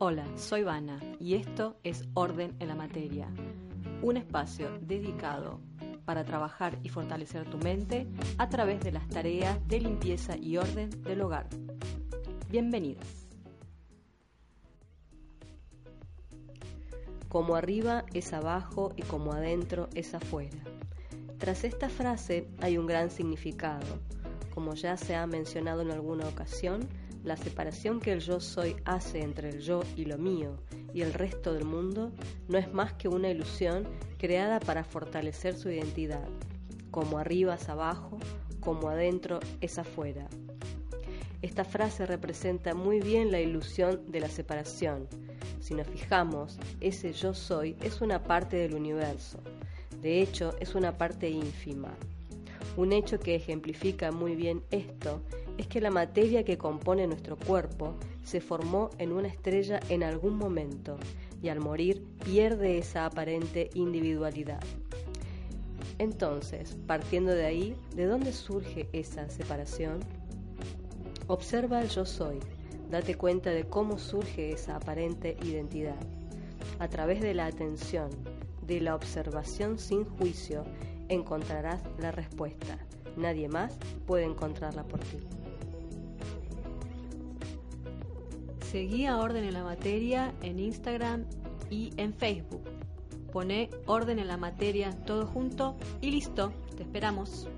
Hola, soy Vana y esto es Orden en la Materia, un espacio dedicado para trabajar y fortalecer tu mente a través de las tareas de limpieza y orden del hogar. Bienvenidos. Como arriba es abajo y como adentro es afuera. Tras esta frase hay un gran significado. Como ya se ha mencionado en alguna ocasión, la separación que el yo soy hace entre el yo y lo mío y el resto del mundo no es más que una ilusión creada para fortalecer su identidad. Como arriba es abajo, como adentro es afuera. Esta frase representa muy bien la ilusión de la separación. Si nos fijamos, ese yo soy es una parte del universo. De hecho, es una parte ínfima. Un hecho que ejemplifica muy bien esto es que la materia que compone nuestro cuerpo se formó en una estrella en algún momento y al morir pierde esa aparente individualidad. Entonces, partiendo de ahí, ¿de dónde surge esa separación? Observa el yo soy, date cuenta de cómo surge esa aparente identidad. A través de la atención, de la observación sin juicio, encontrarás la respuesta. Nadie más puede encontrarla por ti. Seguí a Orden en la Materia en Instagram y en Facebook. Pone Orden en la Materia todo junto y listo. Te esperamos.